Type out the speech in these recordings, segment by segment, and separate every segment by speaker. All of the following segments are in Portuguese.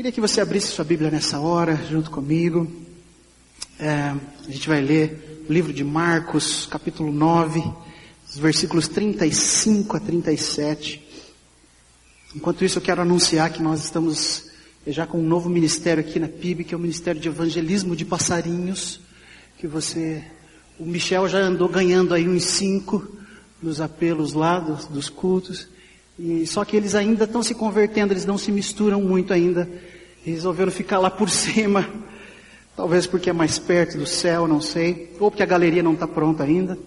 Speaker 1: Queria que você abrisse sua Bíblia nessa hora, junto comigo. É, a gente vai ler o livro de Marcos, capítulo 9, os versículos 35 a 37. Enquanto isso, eu quero anunciar que nós estamos já com um novo ministério aqui na PIB, que é o Ministério de Evangelismo de Passarinhos, que você, o Michel já andou ganhando aí uns cinco nos apelos lá dos, dos cultos. E só que eles ainda estão se convertendo, eles não se misturam muito ainda. Resolveram ficar lá por cima. Talvez porque é mais perto do céu, não sei. Ou porque a galeria não está pronta ainda.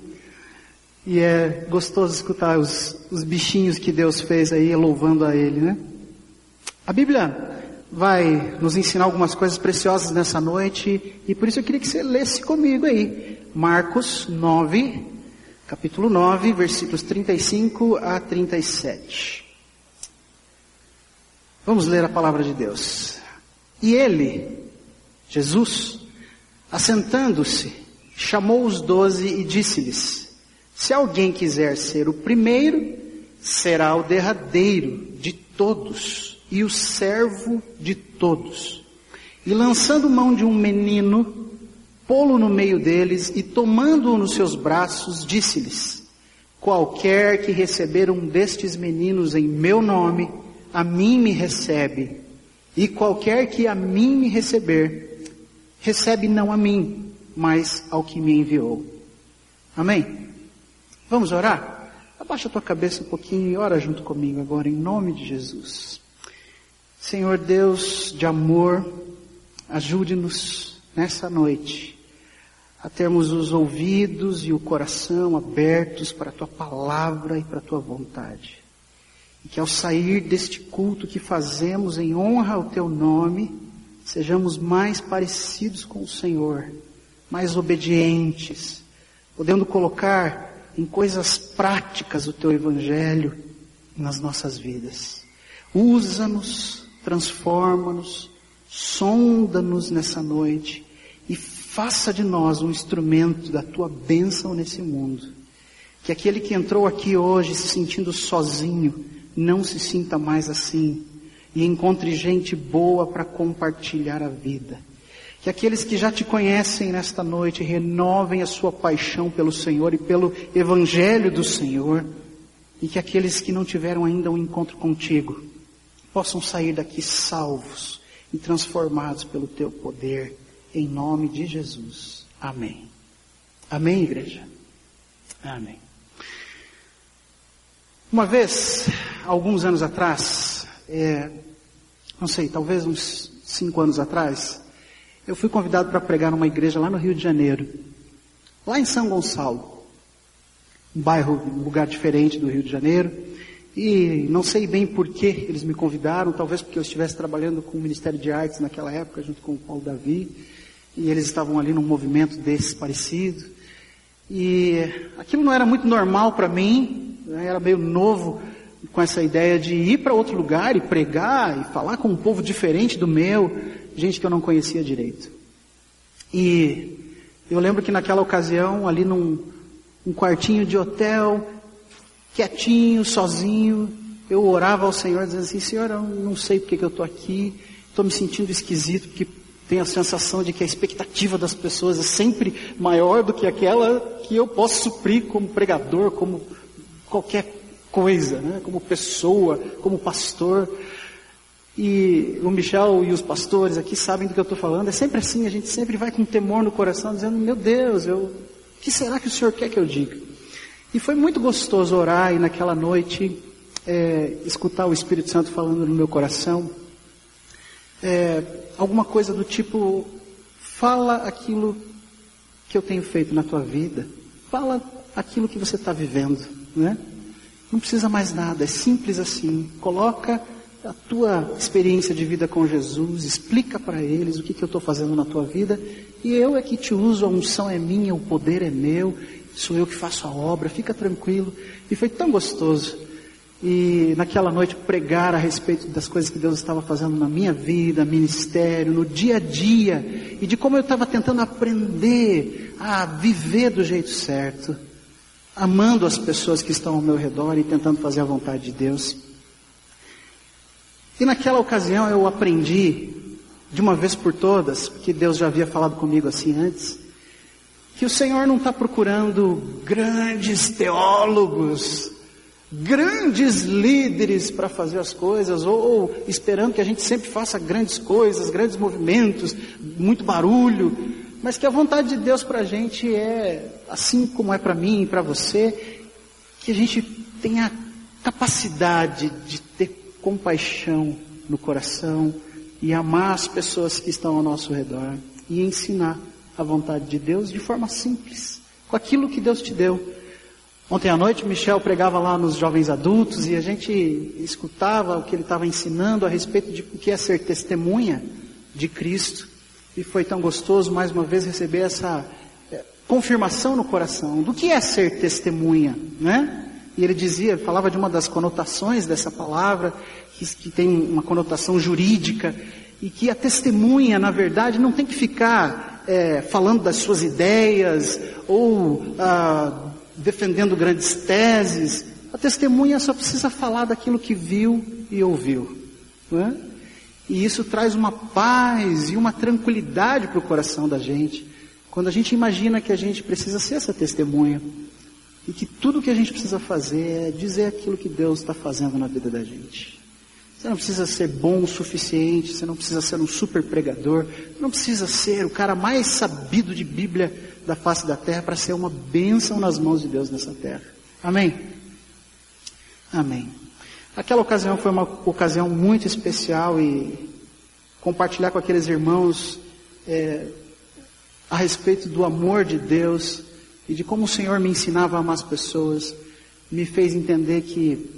Speaker 1: E é gostoso escutar os, os bichinhos que Deus fez aí, louvando a Ele, né? A Bíblia vai nos ensinar algumas coisas preciosas nessa noite. E por isso eu queria que você lesse comigo aí. Marcos 9, capítulo 9, versículos 35 a 37. Vamos ler a palavra de Deus. E ele, Jesus, assentando-se, chamou os doze e disse-lhes, se alguém quiser ser o primeiro, será o derradeiro de todos e o servo de todos. E lançando mão de um menino, pô-lo no meio deles e tomando-o nos seus braços, disse-lhes, qualquer que receber um destes meninos em meu nome, a mim me recebe, e qualquer que a mim me receber, recebe não a mim, mas ao que me enviou. Amém? Vamos orar? Abaixa a tua cabeça um pouquinho e ora junto comigo agora, em nome de Jesus. Senhor Deus de amor, ajude-nos nessa noite a termos os ouvidos e o coração abertos para a tua palavra e para a tua vontade. E que ao sair deste culto que fazemos em honra ao teu nome, sejamos mais parecidos com o Senhor, mais obedientes, podendo colocar em coisas práticas o teu evangelho nas nossas vidas. Usa-nos, transforma-nos, sonda-nos nessa noite e Faça de nós um instrumento da tua bênção nesse mundo. Que aquele que entrou aqui hoje se sentindo sozinho, não se sinta mais assim. E encontre gente boa para compartilhar a vida. Que aqueles que já te conhecem nesta noite renovem a sua paixão pelo Senhor e pelo Evangelho do Senhor. E que aqueles que não tiveram ainda um encontro contigo possam sair daqui salvos e transformados pelo teu poder em nome de Jesus. Amém. Amém, igreja? Amém. Uma vez, alguns anos atrás, é, não sei, talvez uns cinco anos atrás, eu fui convidado para pregar numa igreja lá no Rio de Janeiro, lá em São Gonçalo, um bairro, um lugar diferente do Rio de Janeiro, e não sei bem por que eles me convidaram, talvez porque eu estivesse trabalhando com o Ministério de Artes naquela época, junto com o Paulo Davi, e eles estavam ali num movimento desse parecido. E aquilo não era muito normal para mim, né? era meio novo com essa ideia de ir para outro lugar e pregar e falar com um povo diferente do meu, gente que eu não conhecia direito. E eu lembro que naquela ocasião, ali num um quartinho de hotel, quietinho, sozinho, eu orava ao Senhor dizendo assim, Senhor, eu não sei porque que eu estou aqui, estou me sentindo esquisito, porque tenho a sensação de que a expectativa das pessoas é sempre maior do que aquela que eu posso suprir como pregador, como qualquer coisa, né? como pessoa, como pastor. E o Michel e os pastores aqui sabem do que eu estou falando. É sempre assim, a gente sempre vai com temor no coração, dizendo: Meu Deus, eu, o que será que o Senhor quer que eu diga? E foi muito gostoso orar e naquela noite é, escutar o Espírito Santo falando no meu coração é, alguma coisa do tipo, fala aquilo que eu tenho feito na tua vida, fala aquilo que você está vivendo, né? Não precisa mais nada, é simples assim. Coloca a tua experiência de vida com Jesus, explica para eles o que, que eu estou fazendo na tua vida, e eu é que te uso, a unção é minha, o poder é meu, sou eu que faço a obra, fica tranquilo. E foi tão gostoso e naquela noite pregar a respeito das coisas que Deus estava fazendo na minha vida, ministério, no dia a dia, e de como eu estava tentando aprender a viver do jeito certo, amando as pessoas que estão ao meu redor e tentando fazer a vontade de Deus. E naquela ocasião eu aprendi, de uma vez por todas, porque Deus já havia falado comigo assim antes, que o Senhor não está procurando grandes teólogos, grandes líderes para fazer as coisas, ou, esperando que a gente sempre faça grandes coisas, grandes movimentos, muito barulho, mas que a vontade de Deus para a gente é, assim como é para mim e para você, que a gente tenha capacidade de ter compaixão no coração e amar as pessoas que estão ao nosso redor e ensinar a vontade de Deus de forma simples, com aquilo que Deus te deu. Ontem à noite, Michel pregava lá nos jovens adultos e a gente escutava o que ele estava ensinando a respeito de o que é ser testemunha de Cristo. E foi tão gostoso mais uma vez receber essa é, confirmação no coração do que é ser testemunha, né? E ele dizia, falava de uma das conotações dessa palavra, que, que tem uma conotação jurídica, e que a testemunha, na verdade, não tem que ficar é, falando das suas ideias ou ah, defendendo grandes teses. A testemunha só precisa falar daquilo que viu e ouviu. É? E isso traz uma paz e uma tranquilidade para o coração da gente. Quando a gente imagina que a gente precisa ser essa testemunha. E que tudo que a gente precisa fazer é dizer aquilo que Deus está fazendo na vida da gente. Você não precisa ser bom o suficiente, você não precisa ser um super pregador, não precisa ser o cara mais sabido de Bíblia da face da terra para ser uma bênção nas mãos de Deus nessa terra. Amém? Amém. Aquela ocasião foi uma ocasião muito especial e compartilhar com aqueles irmãos é, a respeito do amor de Deus e de como o Senhor me ensinava a amar as pessoas, me fez entender que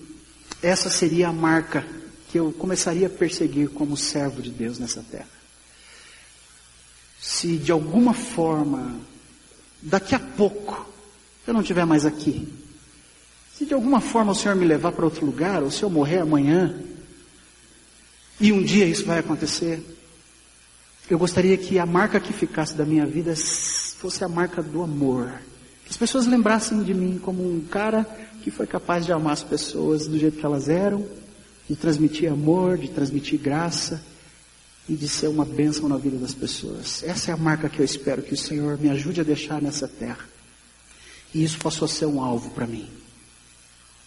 Speaker 1: essa seria a marca que eu começaria a perseguir como servo de Deus nessa terra. Se de alguma forma, daqui a pouco, eu não estiver mais aqui, se de alguma forma o Senhor me levar para outro lugar, ou se eu morrer amanhã, e um dia isso vai acontecer, eu gostaria que a marca que ficasse da minha vida fosse a marca do amor. Que as pessoas lembrassem de mim como um cara que foi capaz de amar as pessoas do jeito que elas eram, de transmitir amor, de transmitir graça e de ser uma bênção na vida das pessoas. Essa é a marca que eu espero que o Senhor me ajude a deixar nessa terra. E isso passou a ser um alvo para mim.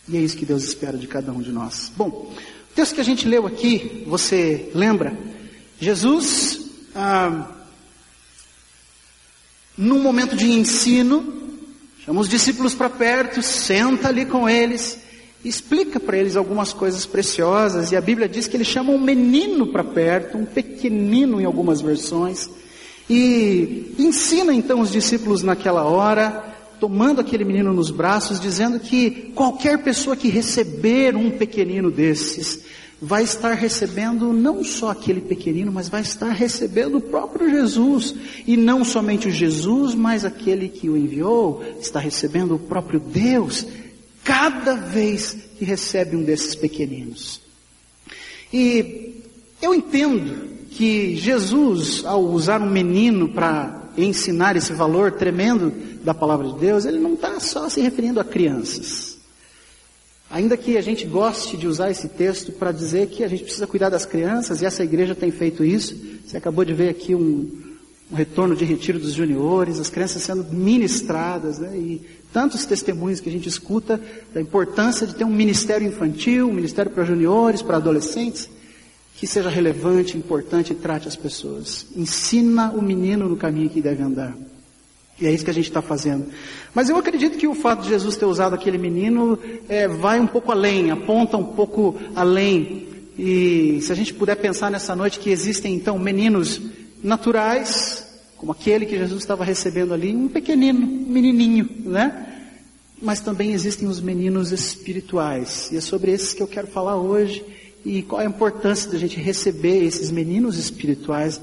Speaker 1: E é isso que Deus espera de cada um de nós. Bom, o texto que a gente leu aqui, você lembra? Jesus, ah, num momento de ensino, Chama os discípulos para perto, senta ali com eles, explica para eles algumas coisas preciosas, e a Bíblia diz que ele chama um menino para perto, um pequenino em algumas versões, e ensina então os discípulos naquela hora, tomando aquele menino nos braços, dizendo que qualquer pessoa que receber um pequenino desses, vai estar recebendo não só aquele pequenino, mas vai estar recebendo o próprio Jesus. E não somente o Jesus, mas aquele que o enviou, está recebendo o próprio Deus, cada vez que recebe um desses pequeninos. E eu entendo que Jesus, ao usar um menino para ensinar esse valor tremendo da palavra de Deus, ele não está só se referindo a crianças. Ainda que a gente goste de usar esse texto para dizer que a gente precisa cuidar das crianças, e essa igreja tem feito isso. Você acabou de ver aqui um, um retorno de retiro dos juniores, as crianças sendo ministradas, né? e tantos testemunhos que a gente escuta da importância de ter um ministério infantil, um ministério para juniores, para adolescentes, que seja relevante, importante e trate as pessoas. Ensina o menino no caminho que deve andar. E é isso que a gente está fazendo. Mas eu acredito que o fato de Jesus ter usado aquele menino é, vai um pouco além, aponta um pouco além. E se a gente puder pensar nessa noite que existem então meninos naturais, como aquele que Jesus estava recebendo ali, um pequenino, um menininho, né? Mas também existem os meninos espirituais. E é sobre esses que eu quero falar hoje. E qual a importância da gente receber esses meninos espirituais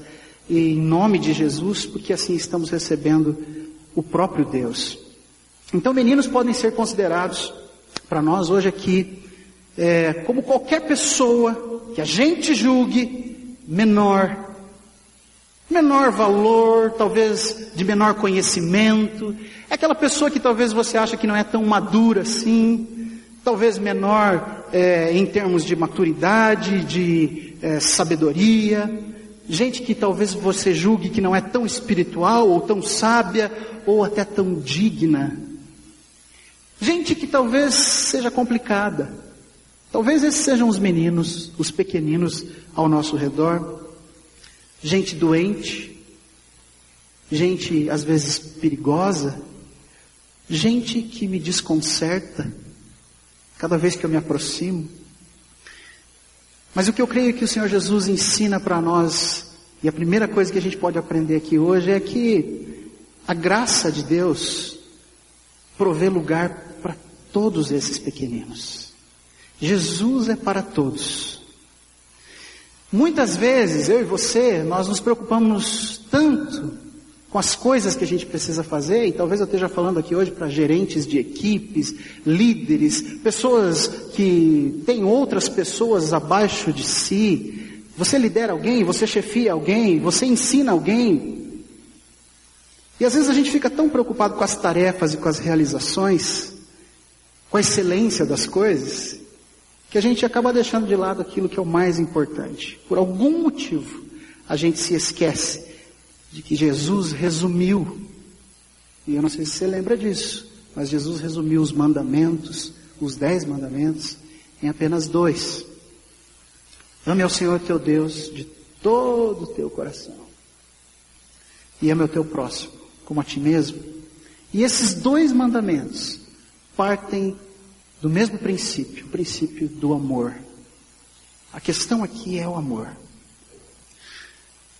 Speaker 1: em nome de Jesus, porque assim estamos recebendo o próprio Deus. Então, meninos podem ser considerados, para nós hoje aqui, é, como qualquer pessoa que a gente julgue menor, menor valor, talvez de menor conhecimento, é aquela pessoa que talvez você acha que não é tão madura assim, talvez menor é, em termos de maturidade, de é, sabedoria, gente que talvez você julgue que não é tão espiritual, ou tão sábia, ou até tão digna. Gente que talvez seja complicada. Talvez esses sejam os meninos, os pequeninos ao nosso redor. Gente doente, gente às vezes perigosa, gente que me desconcerta cada vez que eu me aproximo. Mas o que eu creio que o Senhor Jesus ensina para nós, e a primeira coisa que a gente pode aprender aqui hoje é que a graça de Deus provê lugar para todos esses pequeninos. Jesus é para todos. Muitas vezes, eu e você, nós nos preocupamos tanto com as coisas que a gente precisa fazer, e talvez eu esteja falando aqui hoje para gerentes de equipes, líderes, pessoas que têm outras pessoas abaixo de si. Você lidera alguém, você chefia alguém, você ensina alguém. E às vezes a gente fica tão preocupado com as tarefas e com as realizações, com a excelência das coisas, que a gente acaba deixando de lado aquilo que é o mais importante. Por algum motivo, a gente se esquece de que Jesus resumiu, e eu não sei se você lembra disso, mas Jesus resumiu os mandamentos, os dez mandamentos, em apenas dois. Ame ao Senhor teu Deus de todo o teu coração. E ame ao teu próximo, como a ti mesmo. E esses dois mandamentos partem do mesmo princípio, o princípio do amor. A questão aqui é o amor.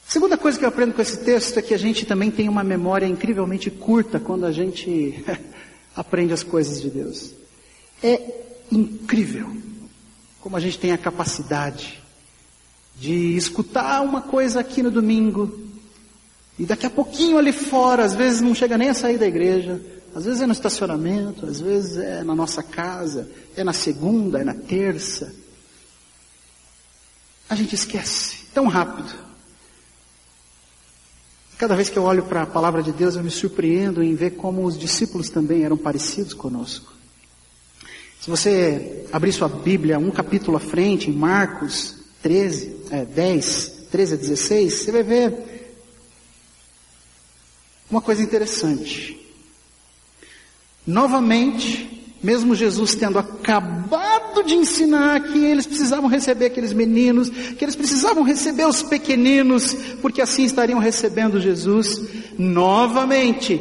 Speaker 1: Segunda coisa que eu aprendo com esse texto é que a gente também tem uma memória incrivelmente curta quando a gente aprende as coisas de Deus. É incrível como a gente tem a capacidade de escutar uma coisa aqui no domingo e daqui a pouquinho ali fora, às vezes não chega nem a sair da igreja, às vezes é no estacionamento, às vezes é na nossa casa, é na segunda, é na terça. A gente esquece tão rápido. Cada vez que eu olho para a palavra de Deus, eu me surpreendo em ver como os discípulos também eram parecidos conosco. Se você abrir sua Bíblia um capítulo à frente, em Marcos 13, é, 10, 13 a 16, você vai ver uma coisa interessante. Novamente, mesmo Jesus tendo acabado de ensinar que eles precisavam receber aqueles meninos, que eles precisavam receber os pequeninos, porque assim estariam recebendo Jesus, novamente,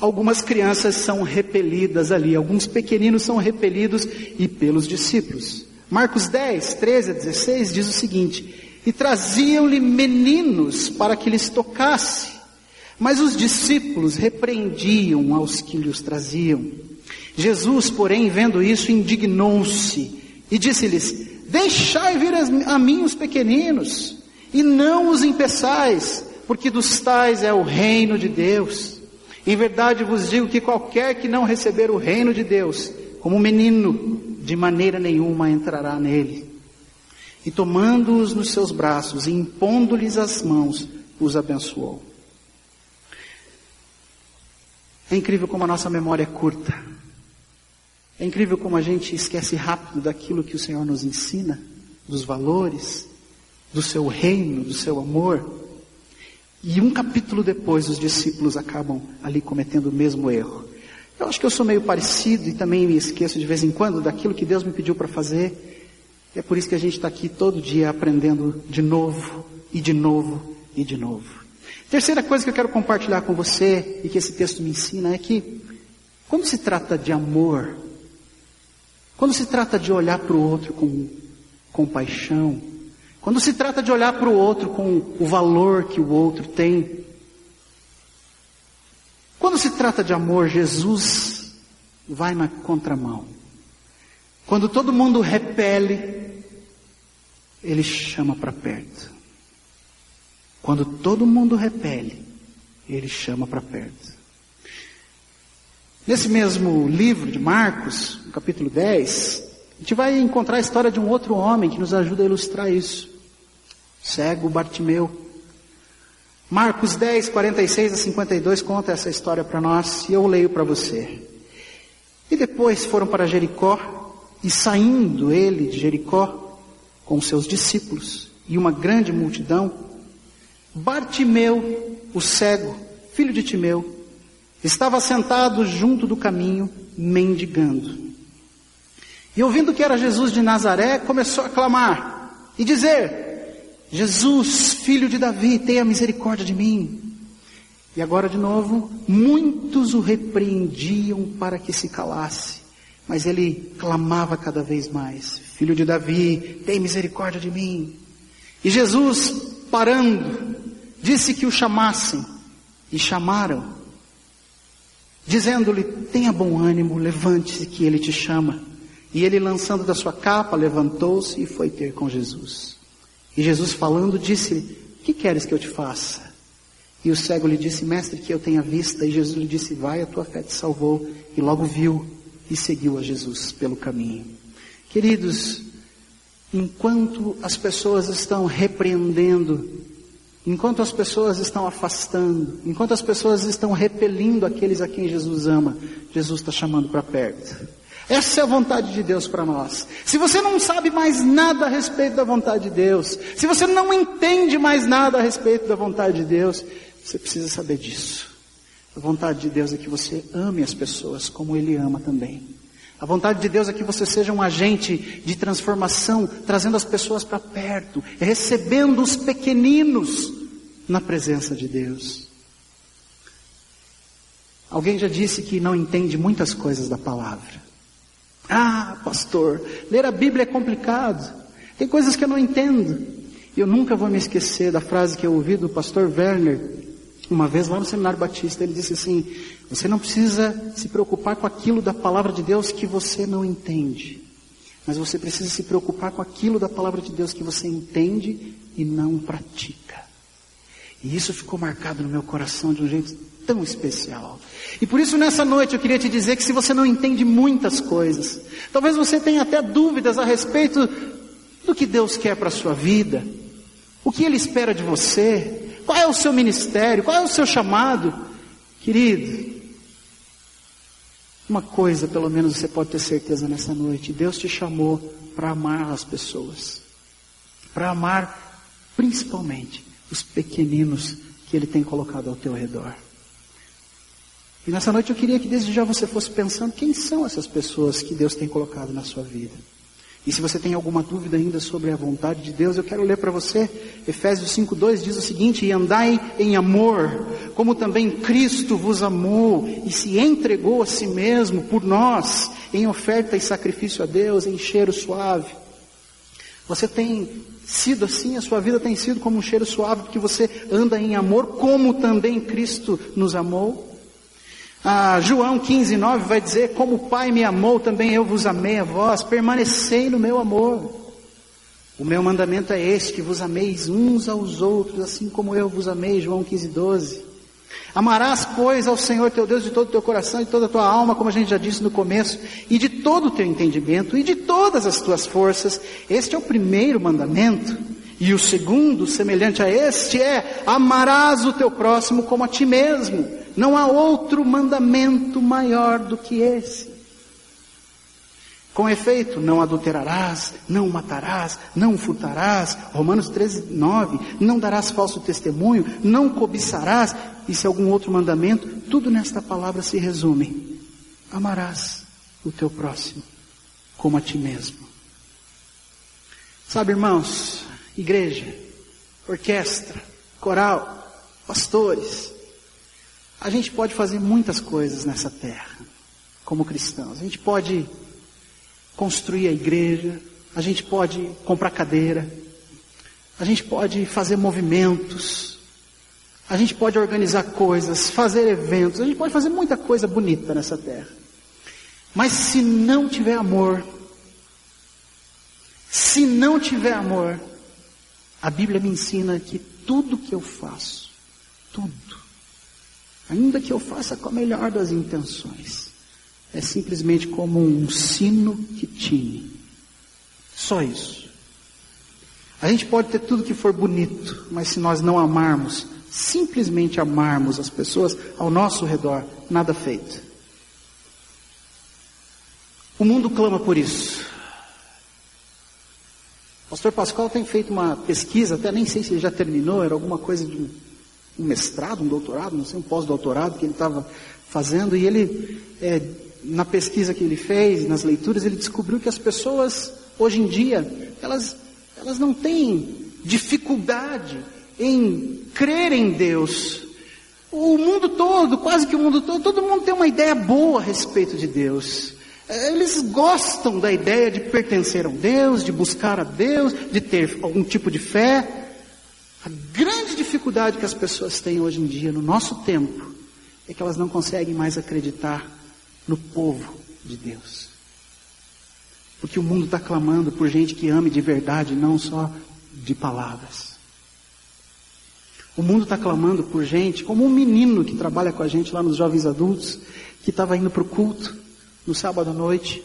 Speaker 1: algumas crianças são repelidas ali, alguns pequeninos são repelidos e pelos discípulos. Marcos 10, 13 a 16 diz o seguinte: E traziam-lhe meninos para que lhes tocasse, mas os discípulos repreendiam aos que lhes traziam. Jesus, porém, vendo isso, indignou-se e disse-lhes: Deixai vir a mim os pequeninos, e não os impeçais, porque dos tais é o reino de Deus. Em verdade vos digo que qualquer que não receber o reino de Deus, como menino, de maneira nenhuma entrará nele. E tomando-os nos seus braços e impondo-lhes as mãos, os abençoou. É incrível como a nossa memória é curta. É incrível como a gente esquece rápido daquilo que o Senhor nos ensina, dos valores, do seu reino, do seu amor. E um capítulo depois, os discípulos acabam ali cometendo o mesmo erro. Eu acho que eu sou meio parecido e também me esqueço de vez em quando daquilo que Deus me pediu para fazer. E é por isso que a gente está aqui todo dia aprendendo de novo, e de novo, e de novo. Terceira coisa que eu quero compartilhar com você e que esse texto me ensina é que, quando se trata de amor, quando se trata de olhar para o outro com compaixão, quando se trata de olhar para o outro com o valor que o outro tem, quando se trata de amor, Jesus vai na contramão. Quando todo mundo repele, ele chama para perto. Quando todo mundo repele, ele chama para perto. Nesse mesmo livro de Marcos, no capítulo 10, a gente vai encontrar a história de um outro homem que nos ajuda a ilustrar isso. Cego Bartimeu. Marcos 10, 46 a 52 conta essa história para nós e eu leio para você. E depois foram para Jericó E saindo ele de Jericó com seus discípulos e uma grande multidão, Bartimeu, o cego, filho de Timeu, estava sentado junto do caminho, mendigando. E ouvindo que era Jesus de Nazaré, começou a clamar e dizer: Jesus, filho de Davi, tenha misericórdia de mim. E agora de novo, muitos o repreendiam para que se calasse, mas ele clamava cada vez mais: Filho de Davi, tem misericórdia de mim. E Jesus, parando, disse que o chamassem, e chamaram, dizendo-lhe: Tenha bom ânimo, levante-se, que ele te chama. E ele, lançando da sua capa, levantou-se e foi ter com Jesus. E Jesus, falando, disse-lhe: Que queres que eu te faça? E o cego lhe disse: Mestre, que eu tenha vista. E Jesus lhe disse: Vai, a tua fé te salvou. E logo viu e seguiu a Jesus pelo caminho. Queridos, enquanto as pessoas estão repreendendo, enquanto as pessoas estão afastando, enquanto as pessoas estão repelindo aqueles a quem Jesus ama, Jesus está chamando para perto. Essa é a vontade de Deus para nós. Se você não sabe mais nada a respeito da vontade de Deus, se você não entende mais nada a respeito da vontade de Deus, você precisa saber disso. A vontade de Deus é que você ame as pessoas como Ele ama também. A vontade de Deus é que você seja um agente de transformação, trazendo as pessoas para perto, recebendo os pequeninos na presença de Deus. Alguém já disse que não entende muitas coisas da palavra. Ah, pastor, ler a Bíblia é complicado. Tem coisas que eu não entendo. Eu nunca vou me esquecer da frase que eu ouvi do pastor Werner, uma vez lá no Seminário Batista, ele disse assim: Você não precisa se preocupar com aquilo da palavra de Deus que você não entende, mas você precisa se preocupar com aquilo da palavra de Deus que você entende e não pratica. E isso ficou marcado no meu coração de um jeito tão especial. E por isso nessa noite eu queria te dizer que se você não entende muitas coisas, talvez você tenha até dúvidas a respeito do que Deus quer para a sua vida, o que Ele espera de você, qual é o seu ministério? Qual é o seu chamado? Querido, uma coisa pelo menos você pode ter certeza nessa noite: Deus te chamou para amar as pessoas, para amar principalmente os pequeninos que Ele tem colocado ao teu redor. E nessa noite eu queria que desde já você fosse pensando quem são essas pessoas que Deus tem colocado na sua vida. E se você tem alguma dúvida ainda sobre a vontade de Deus, eu quero ler para você. Efésios 5:2 diz o seguinte: "E andai em amor, como também Cristo vos amou e se entregou a si mesmo por nós, em oferta e sacrifício a Deus, em cheiro suave." Você tem sido assim, a sua vida tem sido como um cheiro suave, porque você anda em amor, como também Cristo nos amou. Ah, João 15, 9 vai dizer: Como o Pai me amou, também eu vos amei a vós, permanecei no meu amor. O meu mandamento é este: que vos ameis uns aos outros, assim como eu vos amei. João 15, 12. Amarás, pois, ao Senhor teu Deus de todo o teu coração e toda a tua alma, como a gente já disse no começo, e de todo o teu entendimento e de todas as tuas forças. Este é o primeiro mandamento. E o segundo, semelhante a este, é: amarás o teu próximo como a ti mesmo. Não há outro mandamento maior do que esse. Com efeito, não adulterarás, não matarás, não furtarás, Romanos 13, 9, não darás falso testemunho, não cobiçarás, e se algum outro mandamento, tudo nesta palavra se resume. Amarás o teu próximo como a ti mesmo. Sabe, irmãos, igreja, orquestra, coral, pastores, a gente pode fazer muitas coisas nessa terra, como cristãos. A gente pode construir a igreja, a gente pode comprar cadeira, a gente pode fazer movimentos, a gente pode organizar coisas, fazer eventos, a gente pode fazer muita coisa bonita nessa terra. Mas se não tiver amor, se não tiver amor, a Bíblia me ensina que tudo que eu faço, tudo, ainda que eu faça com a melhor das intenções, é simplesmente como um sino que tine. Só isso. A gente pode ter tudo que for bonito, mas se nós não amarmos, simplesmente amarmos as pessoas ao nosso redor, nada feito. O mundo clama por isso. Pastor Pascoal tem feito uma pesquisa, até nem sei se ele já terminou, era alguma coisa de um, mestrado, um doutorado, não sei, um pós-doutorado que ele estava fazendo, e ele, é, na pesquisa que ele fez, nas leituras, ele descobriu que as pessoas, hoje em dia, elas, elas não têm dificuldade em crer em Deus. O mundo todo, quase que o mundo todo, todo mundo tem uma ideia boa a respeito de Deus. Eles gostam da ideia de pertencer a Deus, de buscar a Deus, de ter algum tipo de fé. A grande dificuldade que as pessoas têm hoje em dia, no nosso tempo, é que elas não conseguem mais acreditar no povo de Deus. Porque o mundo está clamando por gente que ame de verdade, não só de palavras. O mundo está clamando por gente, como um menino que trabalha com a gente lá nos jovens adultos, que estava indo para o culto no sábado à noite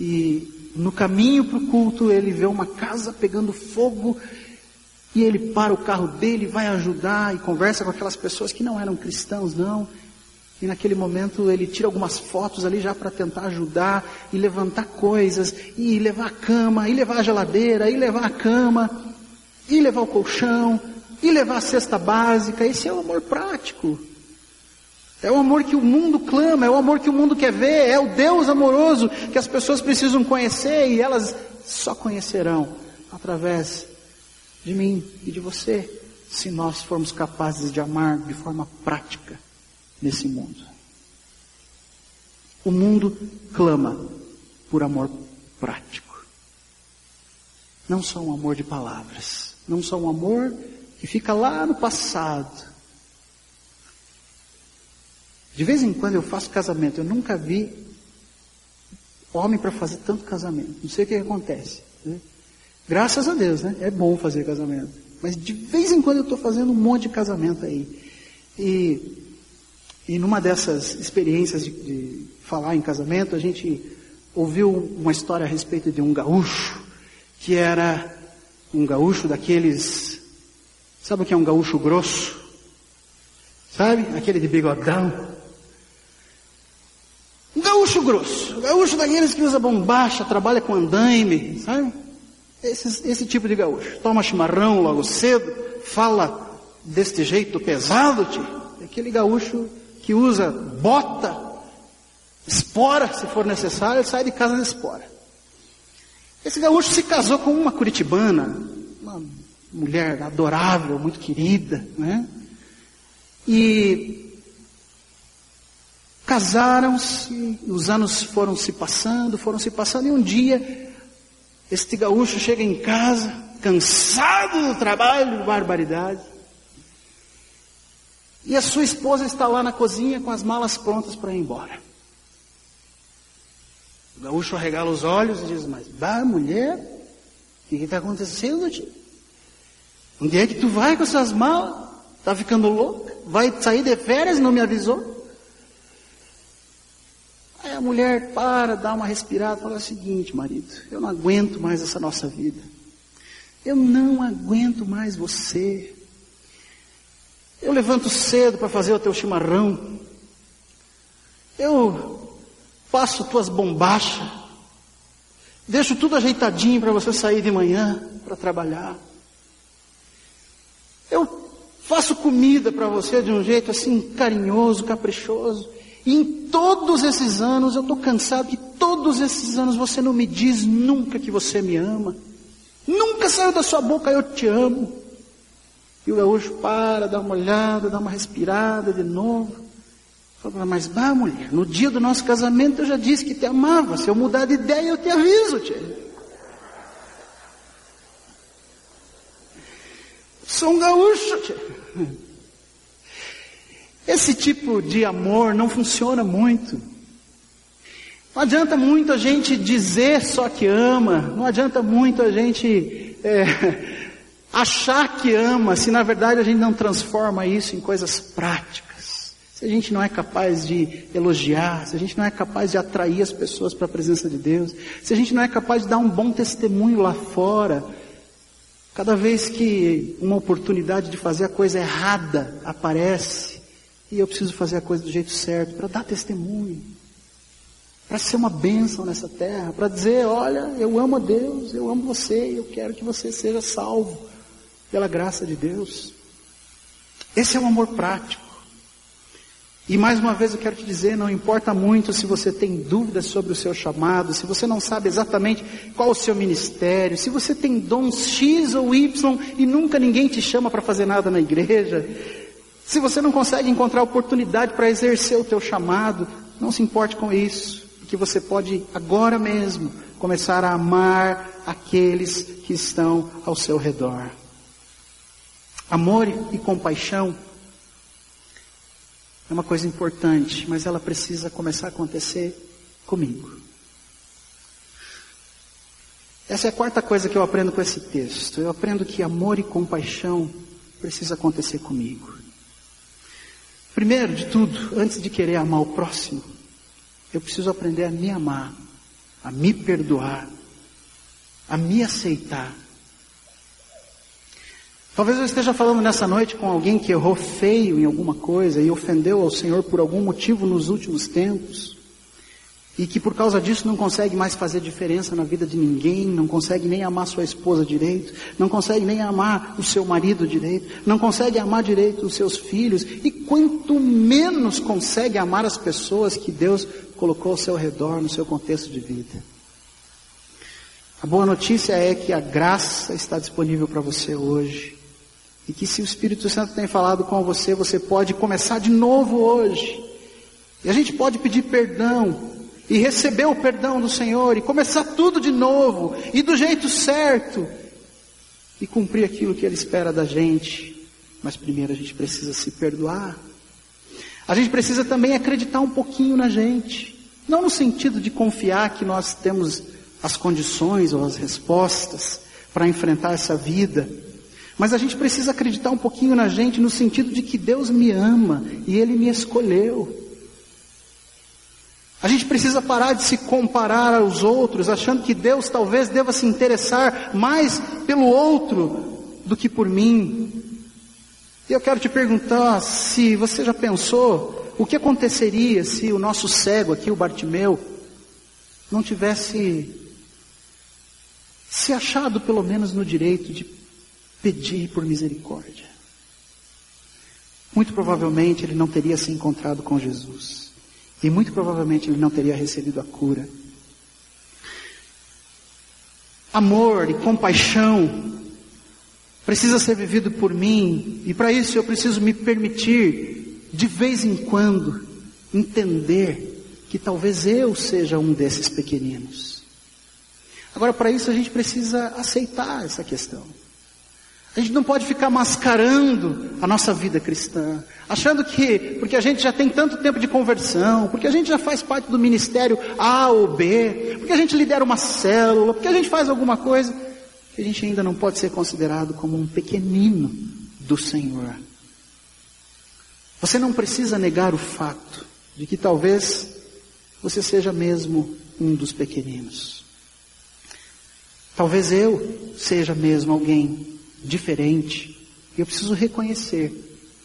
Speaker 1: e no caminho para o culto ele vê uma casa pegando fogo e ele para o carro dele, vai ajudar e conversa com aquelas pessoas que não eram cristãos, não. E naquele momento ele tira algumas fotos ali já para tentar ajudar e levantar coisas, e levar a cama, e levar a geladeira, e levar a cama, e levar o colchão, e levar a cesta básica. Esse é o amor prático. É o amor que o mundo clama, é o amor que o mundo quer ver, é o Deus amoroso que as pessoas precisam conhecer e elas só conhecerão através de mim e de você, se nós formos capazes de amar de forma prática nesse mundo. O mundo clama por amor prático. Não só um amor de palavras, não só um amor que fica lá no passado, de vez em quando eu faço casamento, eu nunca vi homem para fazer tanto casamento. Não sei o que acontece. Né? Graças a Deus, né? É bom fazer casamento. Mas de vez em quando eu estou fazendo um monte de casamento aí. E, e numa dessas experiências de, de falar em casamento, a gente ouviu uma história a respeito de um gaúcho, que era um gaúcho daqueles. Sabe o que é um gaúcho grosso? Sabe? Aquele de bigodão. Um gaúcho grosso, um gaúcho daqueles que usa bombacha, trabalha com andaime, sabe? Esse, esse tipo de gaúcho. Toma chimarrão logo cedo, fala deste jeito pesado, tio. Aquele gaúcho que usa bota, espora, se for necessário, sai de casa de espora. Esse gaúcho se casou com uma curitibana, uma mulher adorável, muito querida, né? E Casaram-se, os anos foram se passando, foram se passando, e um dia, este gaúcho chega em casa, cansado do trabalho, barbaridade, e a sua esposa está lá na cozinha com as malas prontas para ir embora. O gaúcho arregala os olhos e diz, mas, bah, mulher, o que está acontecendo, tio? Onde é que tu vai com essas malas? Está ficando louca? Vai sair de férias e não me avisou? Aí a mulher para, dá uma respirada, fala o seguinte, marido, eu não aguento mais essa nossa vida. Eu não aguento mais você. Eu levanto cedo para fazer o teu chimarrão. Eu faço tuas bombachas. Deixo tudo ajeitadinho para você sair de manhã para trabalhar. Eu faço comida para você de um jeito assim carinhoso, caprichoso. E em todos esses anos, eu estou cansado que todos esses anos você não me diz nunca que você me ama. Nunca saiu da sua boca, eu te amo. E o gaúcho para, dá uma olhada, dá uma respirada de novo. Fala, mas bah, mulher, no dia do nosso casamento eu já disse que te amava. Se eu mudar de ideia, eu te aviso, tia. Sou um gaúcho, tia. Esse tipo de amor não funciona muito. Não adianta muito a gente dizer só que ama, não adianta muito a gente é, achar que ama, se na verdade a gente não transforma isso em coisas práticas. Se a gente não é capaz de elogiar, se a gente não é capaz de atrair as pessoas para a presença de Deus, se a gente não é capaz de dar um bom testemunho lá fora, cada vez que uma oportunidade de fazer a coisa errada aparece, e eu preciso fazer a coisa do jeito certo para dar testemunho. para ser uma bênção nessa terra, para dizer: olha, eu amo a Deus, eu amo você, eu quero que você seja salvo pela graça de Deus. Esse é o amor prático. E mais uma vez eu quero te dizer, não importa muito se você tem dúvidas sobre o seu chamado, se você não sabe exatamente qual o seu ministério, se você tem dons X ou Y e nunca ninguém te chama para fazer nada na igreja, se você não consegue encontrar oportunidade para exercer o teu chamado, não se importe com isso, porque você pode agora mesmo começar a amar aqueles que estão ao seu redor. Amor e compaixão é uma coisa importante, mas ela precisa começar a acontecer comigo. Essa é a quarta coisa que eu aprendo com esse texto. Eu aprendo que amor e compaixão precisa acontecer comigo. Primeiro de tudo, antes de querer amar o próximo, eu preciso aprender a me amar, a me perdoar, a me aceitar Talvez eu esteja falando nessa noite com alguém que errou feio em alguma coisa e ofendeu ao Senhor por algum motivo nos últimos tempos. E que por causa disso não consegue mais fazer diferença na vida de ninguém, não consegue nem amar sua esposa direito, não consegue nem amar o seu marido direito, não consegue amar direito os seus filhos, e quanto menos consegue amar as pessoas que Deus colocou ao seu redor, no seu contexto de vida. A boa notícia é que a graça está disponível para você hoje. E que se o Espírito Santo tem falado com você, você pode começar de novo hoje. E a gente pode pedir perdão e receber o perdão do Senhor e começar tudo de novo e do jeito certo e cumprir aquilo que Ele espera da gente. Mas primeiro a gente precisa se perdoar. A gente precisa também acreditar um pouquinho na gente. Não no sentido de confiar que nós temos as condições ou as respostas para enfrentar essa vida mas a gente precisa acreditar um pouquinho na gente no sentido de que Deus me ama e Ele me escolheu. A gente precisa parar de se comparar aos outros, achando que Deus talvez deva se interessar mais pelo outro do que por mim. E eu quero te perguntar se você já pensou o que aconteceria se o nosso cego aqui, o Bartimeu, não tivesse se achado pelo menos no direito de pedir por misericórdia. Muito provavelmente ele não teria se encontrado com Jesus. E muito provavelmente ele não teria recebido a cura. Amor e compaixão precisa ser vivido por mim, e para isso eu preciso me permitir, de vez em quando, entender que talvez eu seja um desses pequeninos. Agora, para isso a gente precisa aceitar essa questão. A gente não pode ficar mascarando a nossa vida cristã, achando que, porque a gente já tem tanto tempo de conversão, porque a gente já faz parte do ministério A ou B, porque a gente lidera uma célula, porque a gente faz alguma coisa, que a gente ainda não pode ser considerado como um pequenino do Senhor. Você não precisa negar o fato de que talvez você seja mesmo um dos pequeninos. Talvez eu seja mesmo alguém diferente. Eu preciso reconhecer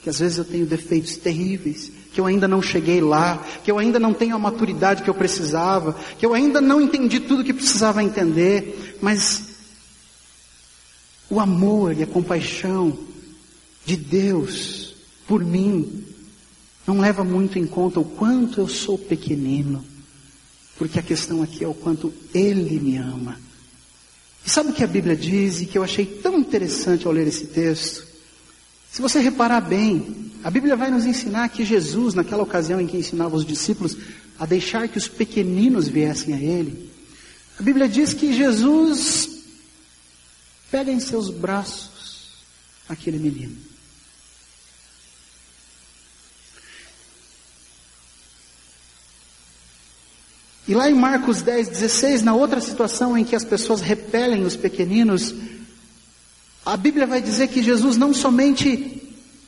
Speaker 1: que às vezes eu tenho defeitos terríveis, que eu ainda não cheguei lá, que eu ainda não tenho a maturidade que eu precisava, que eu ainda não entendi tudo que precisava entender, mas o amor e a compaixão de Deus por mim não leva muito em conta o quanto eu sou pequenino, porque a questão aqui é o quanto Ele me ama. E sabe o que a Bíblia diz e que eu achei tão interessante ao ler esse texto? Se você reparar bem, a Bíblia vai nos ensinar que Jesus, naquela ocasião em que ensinava os discípulos a deixar que os pequeninos viessem a Ele, a Bíblia diz que Jesus pega em seus braços aquele menino. E lá em Marcos 10, 16, na outra situação em que as pessoas repelem os pequeninos, a Bíblia vai dizer que Jesus não somente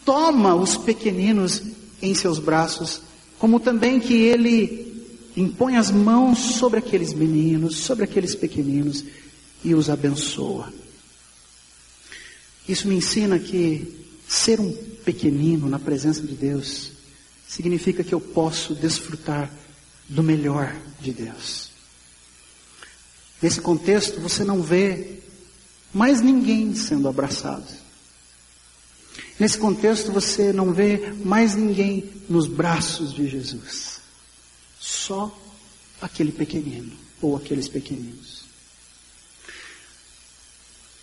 Speaker 1: toma os pequeninos em seus braços, como também que ele impõe as mãos sobre aqueles meninos, sobre aqueles pequeninos e os abençoa. Isso me ensina que ser um pequenino na presença de Deus significa que eu posso desfrutar do melhor de Deus. Nesse contexto, você não vê mais ninguém sendo abraçado. Nesse contexto, você não vê mais ninguém nos braços de Jesus. Só aquele pequenino ou aqueles pequeninos.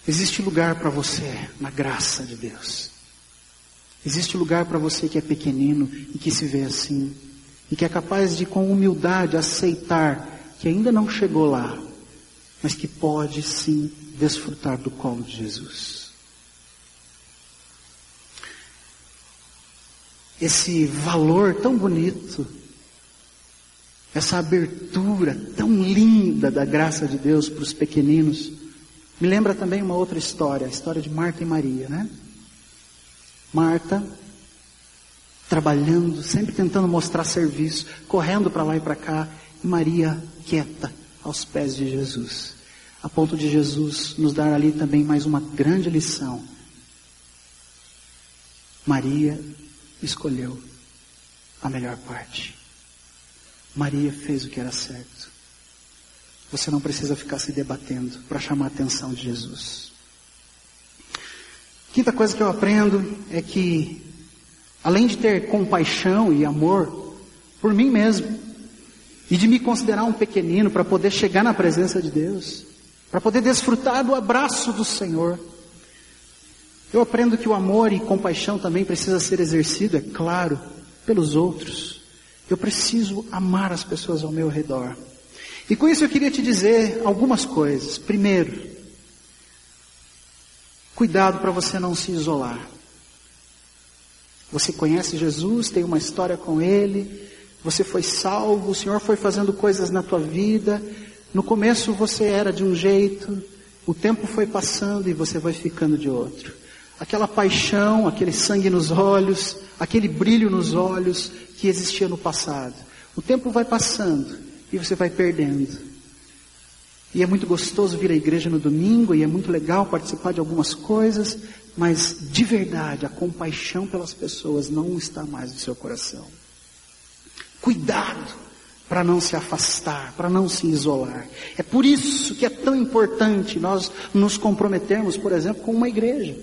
Speaker 1: Existe lugar para você na graça de Deus. Existe lugar para você que é pequenino e que se vê assim, e que é capaz de, com humildade, aceitar que ainda não chegou lá, mas que pode sim desfrutar do colo de Jesus. Esse valor tão bonito, essa abertura tão linda da graça de Deus para os pequeninos, me lembra também uma outra história, a história de Marta e Maria, né? Marta, trabalhando, sempre tentando mostrar serviço, correndo para lá e para cá, e Maria quieta aos pés de Jesus, a ponto de Jesus nos dar ali também mais uma grande lição. Maria escolheu a melhor parte. Maria fez o que era certo. Você não precisa ficar se debatendo para chamar a atenção de Jesus. Quinta coisa que eu aprendo é que, além de ter compaixão e amor por mim mesmo, e de me considerar um pequenino para poder chegar na presença de Deus, para poder desfrutar do abraço do Senhor, eu aprendo que o amor e compaixão também precisa ser exercido, é claro, pelos outros. Eu preciso amar as pessoas ao meu redor. E com isso eu queria te dizer algumas coisas. Primeiro, Cuidado para você não se isolar. Você conhece Jesus, tem uma história com Ele, você foi salvo, o Senhor foi fazendo coisas na tua vida. No começo você era de um jeito, o tempo foi passando e você vai ficando de outro. Aquela paixão, aquele sangue nos olhos, aquele brilho nos olhos que existia no passado. O tempo vai passando e você vai perdendo. E é muito gostoso vir à igreja no domingo, e é muito legal participar de algumas coisas, mas de verdade, a compaixão pelas pessoas não está mais no seu coração. Cuidado para não se afastar, para não se isolar. É por isso que é tão importante nós nos comprometermos, por exemplo, com uma igreja.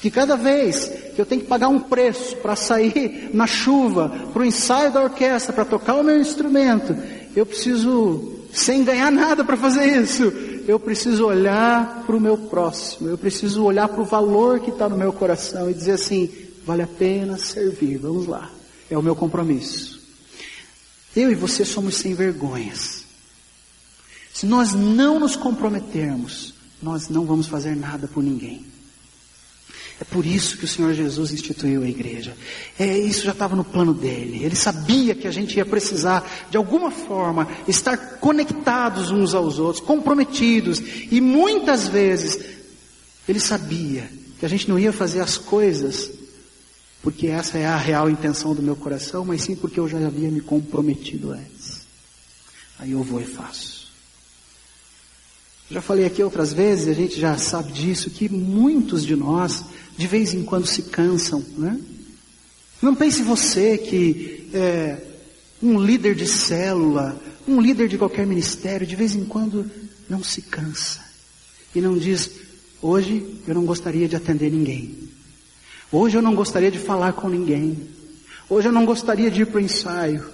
Speaker 1: Que cada vez que eu tenho que pagar um preço para sair na chuva, para o ensaio da orquestra, para tocar o meu instrumento, eu preciso sem ganhar nada para fazer isso. Eu preciso olhar para o meu próximo, eu preciso olhar para o valor que está no meu coração e dizer assim: vale a pena servir, vamos lá. É o meu compromisso. Eu e você somos sem vergonhas. Se nós não nos comprometermos, nós não vamos fazer nada por ninguém. É por isso que o Senhor Jesus instituiu a igreja. É, isso já estava no plano dele. Ele sabia que a gente ia precisar, de alguma forma, estar conectados uns aos outros, comprometidos. E muitas vezes, ele sabia que a gente não ia fazer as coisas porque essa é a real intenção do meu coração, mas sim porque eu já havia me comprometido antes. Aí eu vou e faço. Já falei aqui outras vezes, a gente já sabe disso, que muitos de nós de vez em quando se cansam, né? Não pense você que é, um líder de célula, um líder de qualquer ministério, de vez em quando não se cansa. E não diz: hoje eu não gostaria de atender ninguém, hoje eu não gostaria de falar com ninguém, hoje eu não gostaria de ir para o ensaio,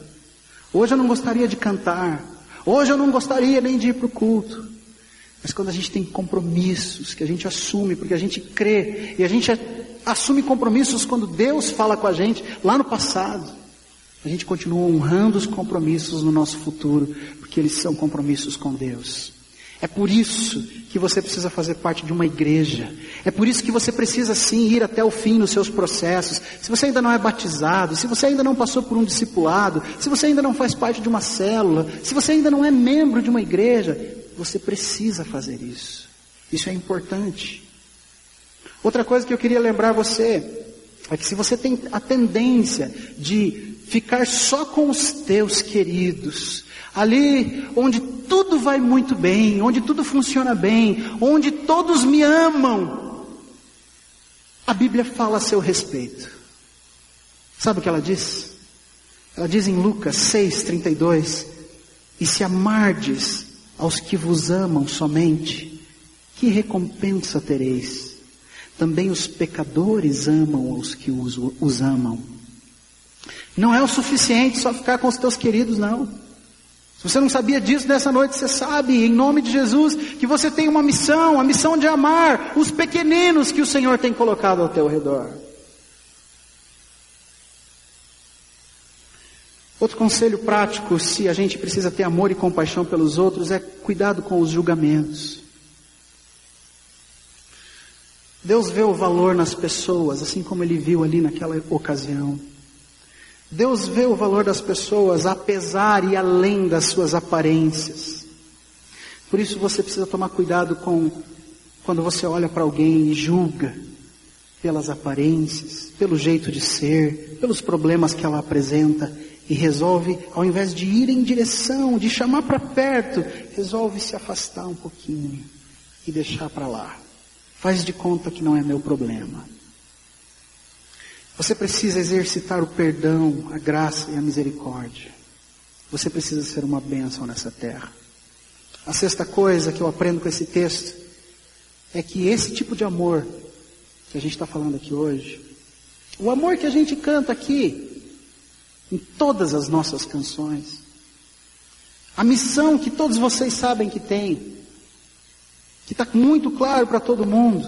Speaker 1: hoje eu não gostaria de cantar, hoje eu não gostaria nem de ir para o culto. Mas quando a gente tem compromissos que a gente assume, porque a gente crê, e a gente assume compromissos quando Deus fala com a gente lá no passado, a gente continua honrando os compromissos no nosso futuro, porque eles são compromissos com Deus. É por isso que você precisa fazer parte de uma igreja. É por isso que você precisa sim ir até o fim nos seus processos. Se você ainda não é batizado, se você ainda não passou por um discipulado, se você ainda não faz parte de uma célula, se você ainda não é membro de uma igreja, você precisa fazer isso. Isso é importante. Outra coisa que eu queria lembrar você é que se você tem a tendência de ficar só com os teus queridos, ali onde tudo vai muito bem, onde tudo funciona bem, onde todos me amam, a Bíblia fala a seu respeito. Sabe o que ela diz? Ela diz em Lucas 6, 32, e se amardes aos que vos amam somente, que recompensa tereis? Também os pecadores amam os que os, os amam. Não é o suficiente só ficar com os teus queridos, não. Se você não sabia disso nessa noite, você sabe, em nome de Jesus, que você tem uma missão, a missão de amar os pequeninos que o Senhor tem colocado ao teu redor. Outro conselho prático, se a gente precisa ter amor e compaixão pelos outros, é cuidado com os julgamentos. Deus vê o valor nas pessoas, assim como ele viu ali naquela ocasião. Deus vê o valor das pessoas apesar e além das suas aparências. Por isso você precisa tomar cuidado com quando você olha para alguém e julga pelas aparências, pelo jeito de ser, pelos problemas que ela apresenta e resolve, ao invés de ir em direção, de chamar para perto, resolve se afastar um pouquinho e deixar para lá. Faz de conta que não é meu problema. Você precisa exercitar o perdão, a graça e a misericórdia. Você precisa ser uma bênção nessa terra. A sexta coisa que eu aprendo com esse texto é que esse tipo de amor que a gente está falando aqui hoje, o amor que a gente canta aqui, em todas as nossas canções, a missão que todos vocês sabem que tem, que está muito claro para todo mundo,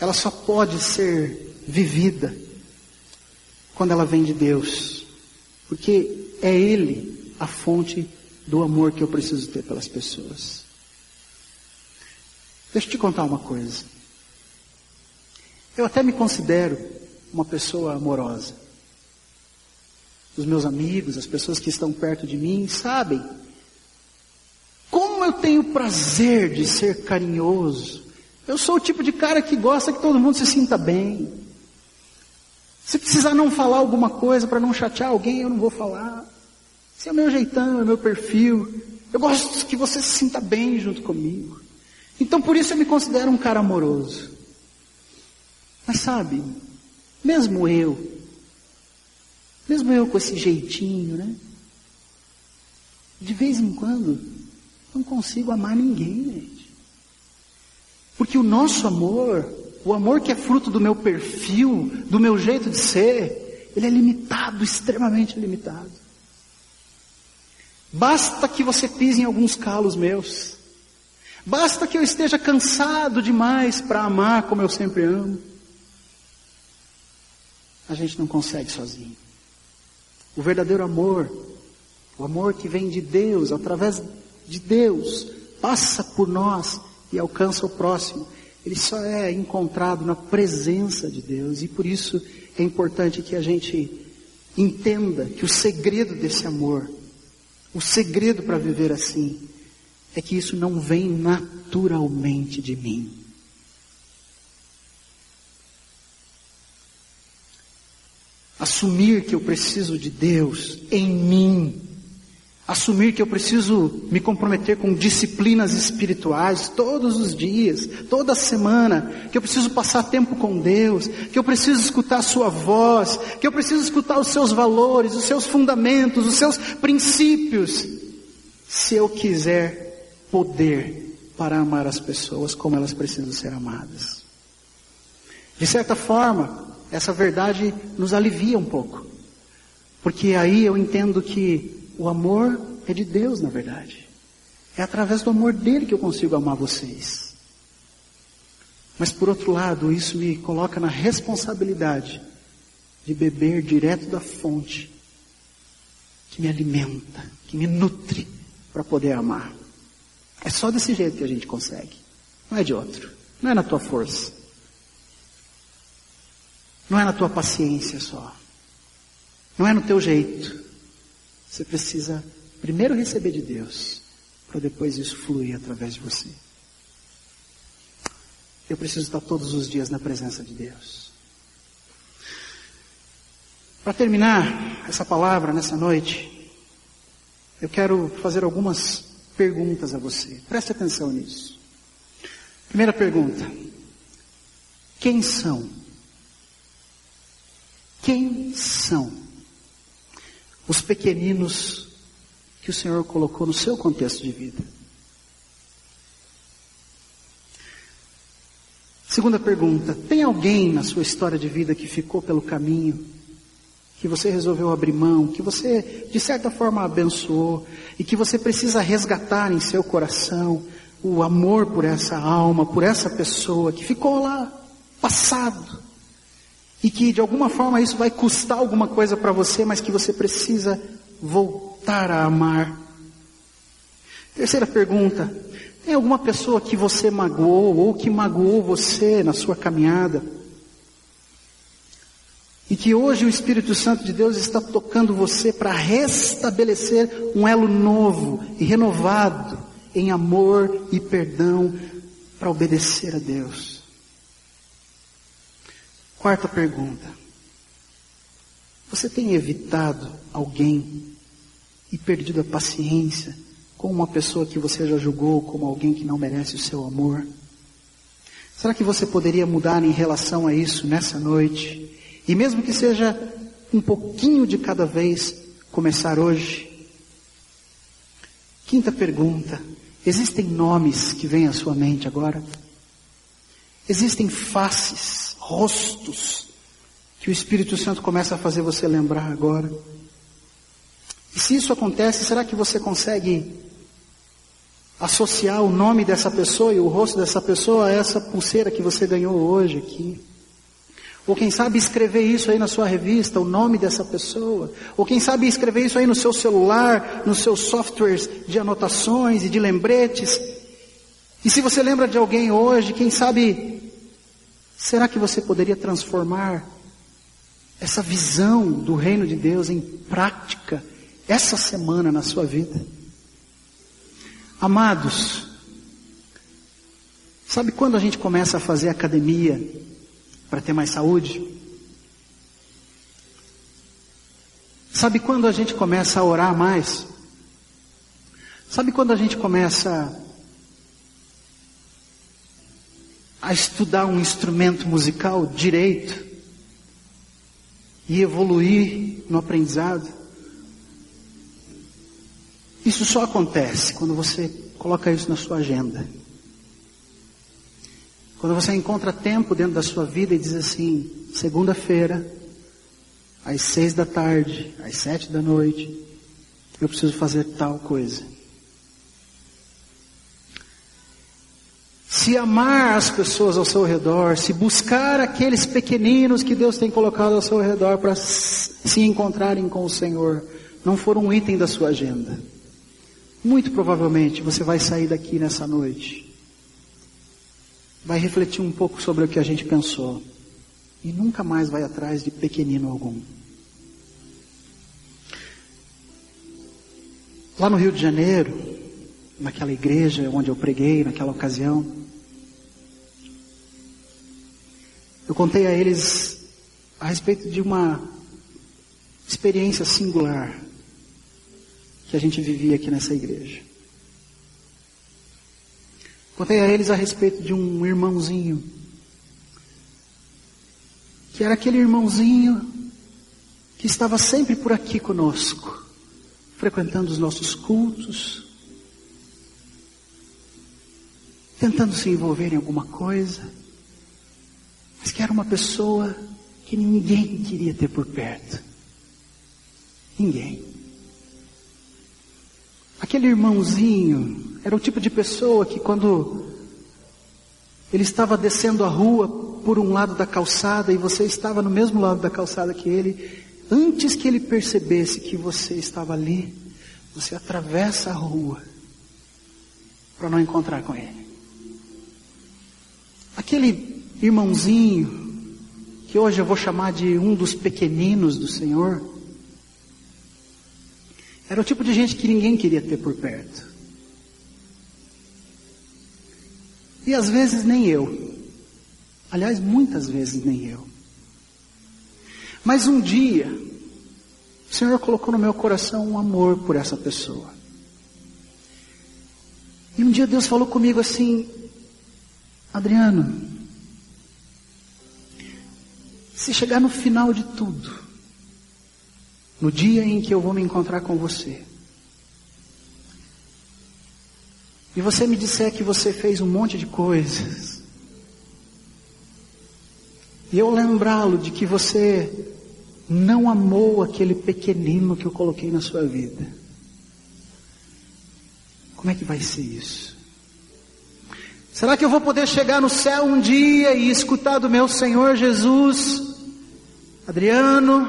Speaker 1: ela só pode ser vivida quando ela vem de Deus, porque é Ele a fonte do amor que eu preciso ter pelas pessoas. Deixa eu te contar uma coisa. Eu até me considero uma pessoa amorosa. Os meus amigos, as pessoas que estão perto de mim, sabem como eu tenho prazer de ser carinhoso. Eu sou o tipo de cara que gosta que todo mundo se sinta bem. Se precisar não falar alguma coisa para não chatear alguém, eu não vou falar. Se é o meu jeitão, é o meu perfil. Eu gosto que você se sinta bem junto comigo. Então por isso eu me considero um cara amoroso. Mas sabe, mesmo eu, mesmo eu com esse jeitinho, né? De vez em quando, não consigo amar ninguém, gente. Porque o nosso amor, o amor que é fruto do meu perfil, do meu jeito de ser, ele é limitado, extremamente limitado. Basta que você pise em alguns calos meus. Basta que eu esteja cansado demais para amar como eu sempre amo. A gente não consegue sozinho. O verdadeiro amor, o amor que vem de Deus através de Deus passa por nós e alcança o próximo. Ele só é encontrado na presença de Deus e por isso é importante que a gente entenda que o segredo desse amor, o segredo para viver assim, é que isso não vem naturalmente de mim. Assumir que eu preciso de Deus em mim. Assumir que eu preciso me comprometer com disciplinas espirituais todos os dias, toda semana, que eu preciso passar tempo com Deus, que eu preciso escutar a Sua voz, que eu preciso escutar os seus valores, os seus fundamentos, os seus princípios, se eu quiser poder para amar as pessoas como elas precisam ser amadas. De certa forma, essa verdade nos alivia um pouco, porque aí eu entendo que o amor é de Deus, na verdade. É através do amor dele que eu consigo amar vocês. Mas por outro lado, isso me coloca na responsabilidade de beber direto da fonte que me alimenta, que me nutre para poder amar. É só desse jeito que a gente consegue. Não é de outro. Não é na tua força. Não é na tua paciência só. Não é no teu jeito. Você precisa primeiro receber de Deus, para depois isso fluir através de você. Eu preciso estar todos os dias na presença de Deus. Para terminar essa palavra nessa noite, eu quero fazer algumas perguntas a você. Preste atenção nisso. Primeira pergunta: Quem são? Quem são os pequeninos que o Senhor colocou no seu contexto de vida. Segunda pergunta: tem alguém na sua história de vida que ficou pelo caminho, que você resolveu abrir mão, que você de certa forma abençoou e que você precisa resgatar em seu coração o amor por essa alma, por essa pessoa que ficou lá passado e que de alguma forma isso vai custar alguma coisa para você, mas que você precisa voltar a amar. Terceira pergunta: tem alguma pessoa que você magoou ou que magoou você na sua caminhada? E que hoje o Espírito Santo de Deus está tocando você para restabelecer um elo novo e renovado em amor e perdão para obedecer a Deus. Quarta pergunta. Você tem evitado alguém e perdido a paciência com uma pessoa que você já julgou como alguém que não merece o seu amor? Será que você poderia mudar em relação a isso nessa noite? E mesmo que seja um pouquinho de cada vez, começar hoje? Quinta pergunta. Existem nomes que vêm à sua mente agora? Existem faces, rostos, que o Espírito Santo começa a fazer você lembrar agora? E se isso acontece, será que você consegue associar o nome dessa pessoa e o rosto dessa pessoa a essa pulseira que você ganhou hoje aqui. Ou quem sabe escrever isso aí na sua revista, o nome dessa pessoa. Ou quem sabe escrever isso aí no seu celular, nos seus softwares de anotações e de lembretes. E se você lembra de alguém hoje, quem sabe, será que você poderia transformar essa visão do reino de Deus em prática essa semana na sua vida? Amados, sabe quando a gente começa a fazer academia para ter mais saúde? Sabe quando a gente começa a orar mais? Sabe quando a gente começa a estudar um instrumento musical direito e evoluir no aprendizado? Isso só acontece quando você coloca isso na sua agenda. Quando você encontra tempo dentro da sua vida e diz assim, segunda-feira, às seis da tarde, às sete da noite, eu preciso fazer tal coisa. Se amar as pessoas ao seu redor, se buscar aqueles pequeninos que Deus tem colocado ao seu redor para se encontrarem com o Senhor, não for um item da sua agenda. Muito provavelmente você vai sair daqui nessa noite, vai refletir um pouco sobre o que a gente pensou e nunca mais vai atrás de pequenino algum. Lá no Rio de Janeiro, naquela igreja onde eu preguei naquela ocasião, contei a eles a respeito de uma experiência singular que a gente vivia aqui nessa igreja. Contei a eles a respeito de um irmãozinho, que era aquele irmãozinho que estava sempre por aqui conosco, frequentando os nossos cultos, tentando se envolver em alguma coisa, mas que era uma pessoa que ninguém queria ter por perto. Ninguém. Aquele irmãozinho era o tipo de pessoa que quando ele estava descendo a rua por um lado da calçada e você estava no mesmo lado da calçada que ele, antes que ele percebesse que você estava ali, você atravessa a rua para não encontrar com ele. Aquele irmãozinho, que hoje eu vou chamar de um dos pequeninos do Senhor, era o tipo de gente que ninguém queria ter por perto. E às vezes nem eu. Aliás, muitas vezes nem eu. Mas um dia, o Senhor colocou no meu coração um amor por essa pessoa. E um dia Deus falou comigo assim, Adriano, se chegar no final de tudo, no dia em que eu vou me encontrar com você, e você me disser que você fez um monte de coisas, e eu lembrá-lo de que você não amou aquele pequenino que eu coloquei na sua vida, como é que vai ser isso? Será que eu vou poder chegar no céu um dia e escutar do meu Senhor Jesus, Adriano,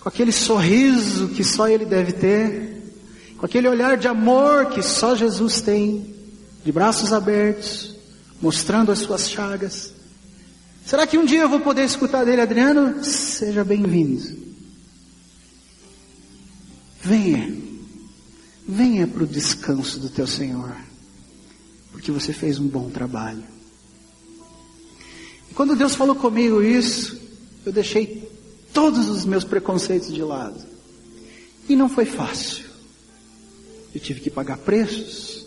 Speaker 1: com aquele sorriso que só ele deve ter, com aquele olhar de amor que só Jesus tem, de braços abertos, mostrando as suas chagas. Será que um dia eu vou poder escutar dele, Adriano? Seja bem-vindo. Venha, venha para o descanso do teu Senhor, porque você fez um bom trabalho. E quando Deus falou comigo isso, eu deixei todos os meus preconceitos de lado. E não foi fácil. Eu tive que pagar preços.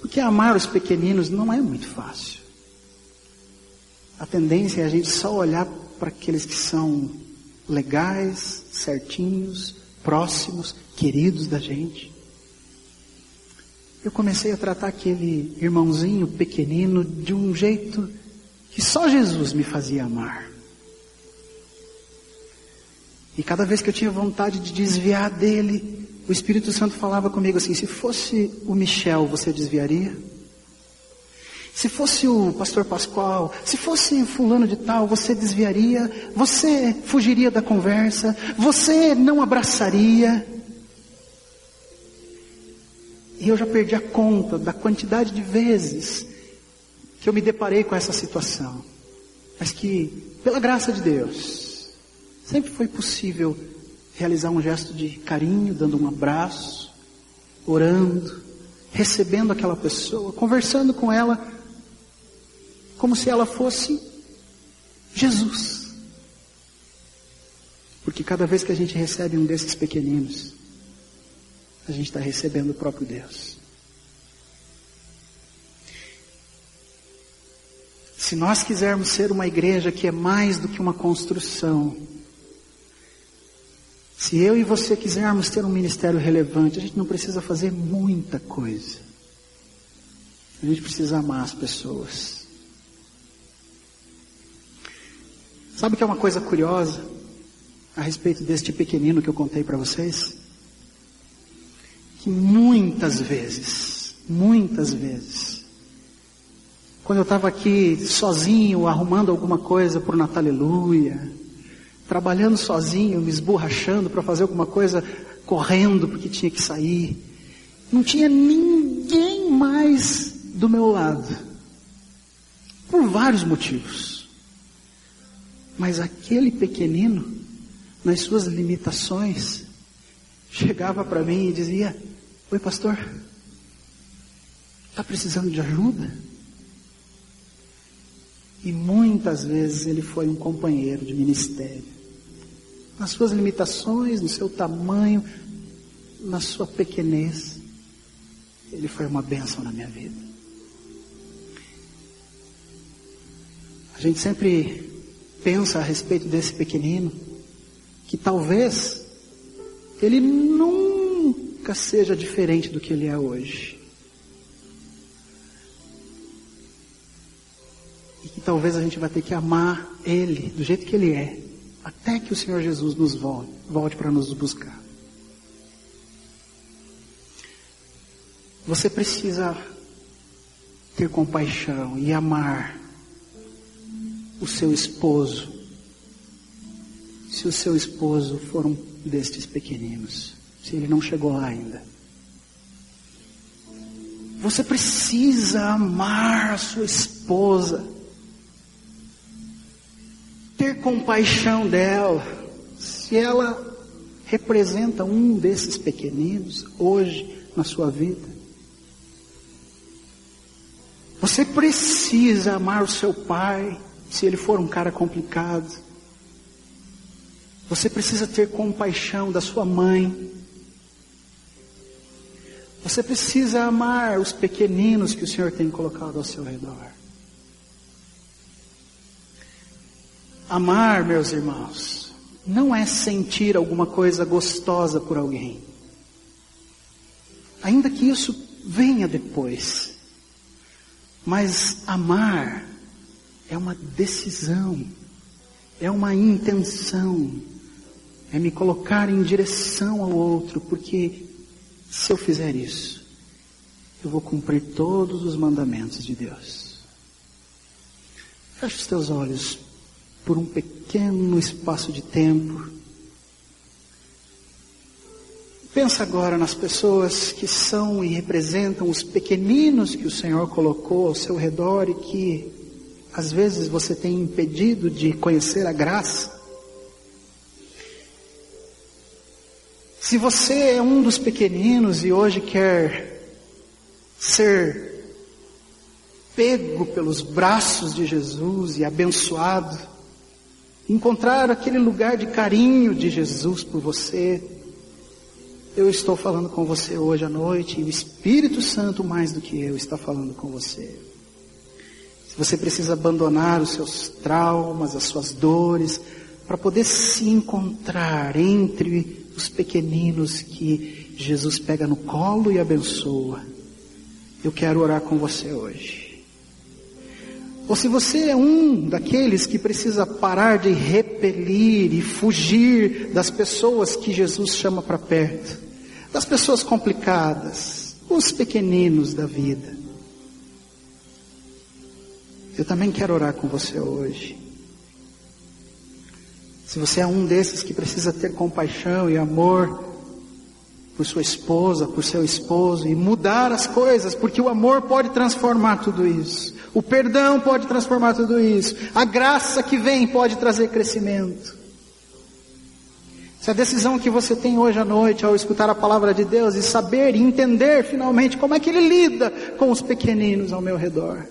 Speaker 1: Porque amar os pequeninos não é muito fácil. A tendência é a gente só olhar para aqueles que são legais, certinhos, próximos, queridos da gente. Eu comecei a tratar aquele irmãozinho pequenino de um jeito que só Jesus me fazia amar. E cada vez que eu tinha vontade de desviar dele, o Espírito Santo falava comigo assim: se fosse o Michel, você desviaria? Se fosse o pastor Pascoal, se fosse fulano de tal, você desviaria, você fugiria da conversa, você não abraçaria. E eu já perdi a conta da quantidade de vezes que eu me deparei com essa situação. Mas que, pela graça de Deus, sempre foi possível realizar um gesto de carinho, dando um abraço, orando, recebendo aquela pessoa, conversando com ela como se ela fosse Jesus. Porque cada vez que a gente recebe um desses pequeninos, a gente está recebendo o próprio Deus. Se nós quisermos ser uma igreja que é mais do que uma construção, se eu e você quisermos ter um ministério relevante, a gente não precisa fazer muita coisa. A gente precisa amar as pessoas. Sabe que é uma coisa curiosa a respeito deste pequenino que eu contei para vocês? Que muitas vezes, muitas vezes, quando eu estava aqui sozinho, arrumando alguma coisa para o Natal Aleluia, trabalhando sozinho, me esborrachando para fazer alguma coisa, correndo porque tinha que sair, não tinha ninguém mais do meu lado. Por vários motivos. Mas aquele pequenino, nas suas limitações, chegava para mim e dizia: Oi, pastor, está precisando de ajuda? E muitas vezes ele foi um companheiro de ministério. Nas suas limitações, no seu tamanho, na sua pequenez, ele foi uma bênção na minha vida. A gente sempre pensa a respeito desse pequenino, que talvez ele nunca seja diferente do que ele é hoje. Talvez a gente vai ter que amar ele do jeito que ele é, até que o Senhor Jesus nos volte, volte para nos buscar. Você precisa ter compaixão e amar o seu esposo, se o seu esposo for um destes pequeninos, se ele não chegou lá ainda. Você precisa amar a sua esposa, ter compaixão dela, se ela representa um desses pequeninos hoje na sua vida. Você precisa amar o seu pai, se ele for um cara complicado. Você precisa ter compaixão da sua mãe. Você precisa amar os pequeninos que o Senhor tem colocado ao seu redor. Amar, meus irmãos, não é sentir alguma coisa gostosa por alguém. Ainda que isso venha depois. Mas amar é uma decisão, é uma intenção, é me colocar em direção ao outro, porque se eu fizer isso, eu vou cumprir todos os mandamentos de Deus. Feche os teus olhos por um pequeno espaço de tempo. Pensa agora nas pessoas que são e representam os pequeninos que o Senhor colocou ao seu redor e que às vezes você tem impedido de conhecer a graça. Se você é um dos pequeninos e hoje quer ser pego pelos braços de Jesus e abençoado, encontrar aquele lugar de carinho de Jesus por você, eu estou falando com você hoje à noite e o Espírito Santo, mais do que eu, está falando com você. Se você precisa abandonar os seus traumas, as suas dores, para poder se encontrar entre os pequeninos que Jesus pega no colo e abençoa. Eu quero orar com você hoje. Ou se você é um daqueles que precisa parar de repelir e fugir das pessoas que Jesus chama para perto, das pessoas complicadas, os pequeninos da vida. Eu também quero orar com você hoje. Se você é um desses que precisa ter compaixão e amor por sua esposa, por seu esposo e mudar as coisas, porque o amor pode transformar tudo isso. O perdão pode transformar tudo isso. A graça que vem pode trazer crescimento. Se a decisão que você tem hoje à noite ao escutar a palavra de Deus e saber e entender finalmente como é que Ele lida com os pequeninos ao meu redor.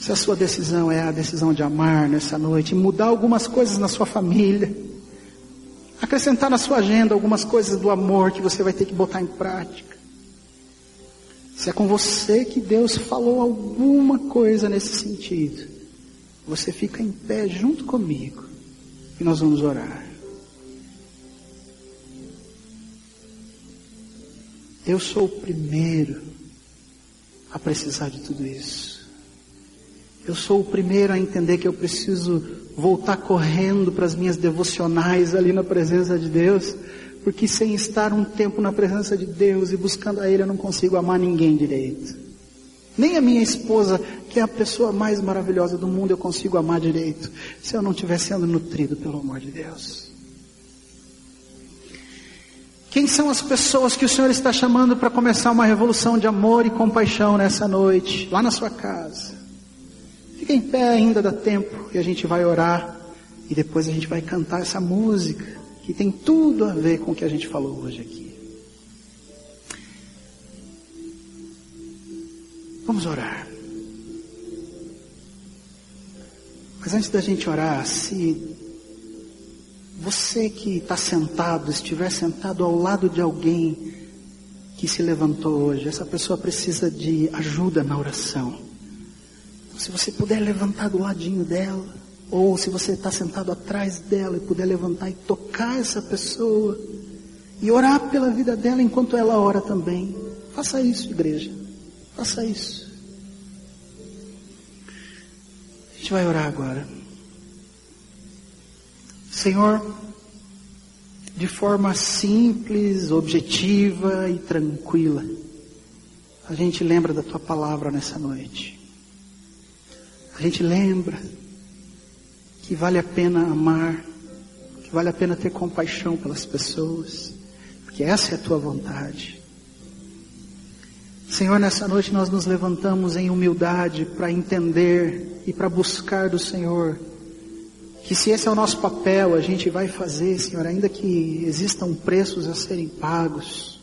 Speaker 1: Se a sua decisão é a decisão de amar nessa noite, mudar algumas coisas na sua família, acrescentar na sua agenda algumas coisas do amor que você vai ter que botar em prática. Se é com você que Deus falou alguma coisa nesse sentido, você fica em pé junto comigo e nós vamos orar. Eu sou o primeiro a precisar de tudo isso. Eu sou o primeiro a entender que eu preciso voltar correndo para as minhas devocionais ali na presença de Deus, porque sem estar um tempo na presença de Deus e buscando a Ele, eu não consigo amar ninguém direito. Nem a minha esposa, que é a pessoa mais maravilhosa do mundo, eu consigo amar direito, se eu não estiver sendo nutrido pelo amor de Deus. Quem são as pessoas que o Senhor está chamando para começar uma revolução de amor e compaixão nessa noite, lá na sua casa? Fica em pé ainda dá tempo e a gente vai orar e depois a gente vai cantar essa música que tem tudo a ver com o que a gente falou hoje aqui. Vamos orar. Mas antes da gente orar, se você que está sentado, estiver sentado ao lado de alguém que se levantou hoje, essa pessoa precisa de ajuda na oração. Se você puder levantar do ladinho dela, ou se você está sentado atrás dela e puder levantar e tocar essa pessoa, e orar pela vida dela enquanto ela ora também. Faça isso, igreja. Faça isso. A gente vai orar agora. Senhor, de forma simples, objetiva e tranquila, a gente lembra da tua palavra nessa noite. A gente lembra que vale a pena amar, que vale a pena ter compaixão pelas pessoas, porque essa é a tua vontade. Senhor, nessa noite nós nos levantamos em humildade para entender e para buscar do Senhor que se esse é o nosso papel, a gente vai fazer, Senhor, ainda que existam preços a serem pagos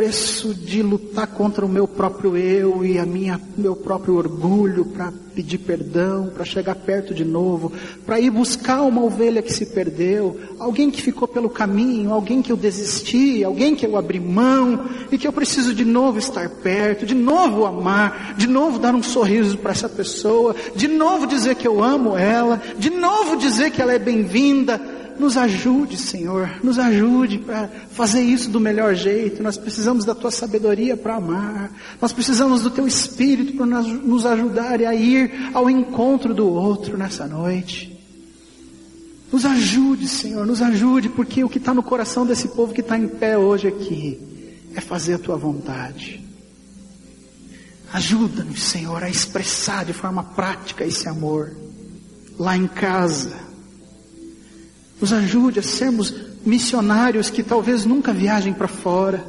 Speaker 1: preço de lutar contra o meu próprio eu e a minha meu próprio orgulho para pedir perdão, para chegar perto de novo, para ir buscar uma ovelha que se perdeu, alguém que ficou pelo caminho, alguém que eu desisti, alguém que eu abri mão e que eu preciso de novo estar perto, de novo amar, de novo dar um sorriso para essa pessoa, de novo dizer que eu amo ela, de novo dizer que ela é bem-vinda nos ajude, Senhor, nos ajude para fazer isso do melhor jeito. Nós precisamos da tua sabedoria para amar. Nós precisamos do teu espírito para nos ajudar a ir ao encontro do outro nessa noite. Nos ajude, Senhor, nos ajude, porque o que está no coração desse povo que está em pé hoje aqui é fazer a tua vontade. Ajuda-nos, Senhor, a expressar de forma prática esse amor lá em casa nos ajude a sermos missionários que talvez nunca viajem para fora,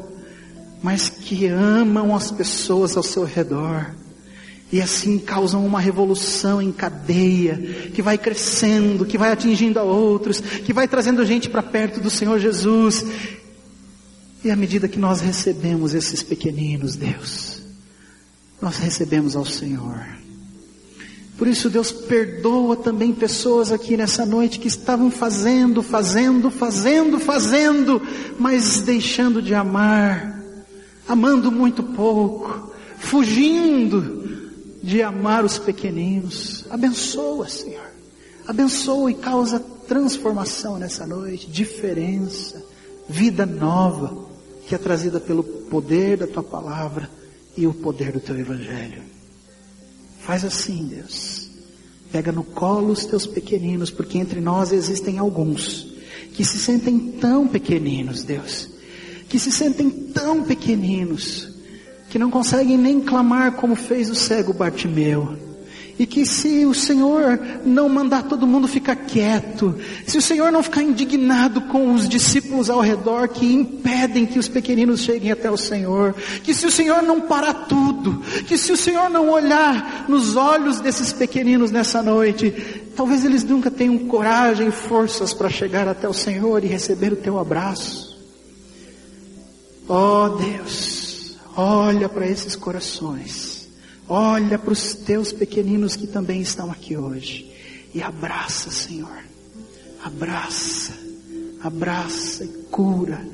Speaker 1: mas que amam as pessoas ao seu redor. E assim causam uma revolução em cadeia, que vai crescendo, que vai atingindo a outros, que vai trazendo gente para perto do Senhor Jesus. E à medida que nós recebemos esses pequeninos, Deus, nós recebemos ao Senhor. Por isso Deus perdoa também pessoas aqui nessa noite que estavam fazendo, fazendo, fazendo, fazendo, mas deixando de amar, amando muito pouco, fugindo de amar os pequeninos. Abençoa, Senhor. Abençoa e causa transformação nessa noite, diferença, vida nova, que é trazida pelo poder da tua palavra e o poder do teu evangelho. Faz assim, Deus. Pega no colo os teus pequeninos, porque entre nós existem alguns que se sentem tão pequeninos, Deus, que se sentem tão pequeninos, que não conseguem nem clamar como fez o cego Bartimeu e que se o Senhor não mandar todo mundo ficar quieto, se o Senhor não ficar indignado com os discípulos ao redor que impedem que os pequeninos cheguem até o Senhor, que se o Senhor não parar tudo, que se o Senhor não olhar nos olhos desses pequeninos nessa noite, talvez eles nunca tenham coragem e forças para chegar até o Senhor e receber o teu abraço. Oh Deus, olha para esses corações Olha para os teus pequeninos que também estão aqui hoje e abraça, Senhor. Abraça, abraça e cura,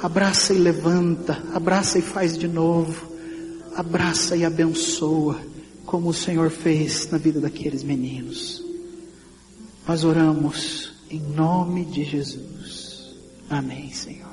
Speaker 1: abraça e levanta, abraça e faz de novo, abraça e abençoa, como o Senhor fez na vida daqueles meninos. Nós oramos em nome de Jesus. Amém, Senhor.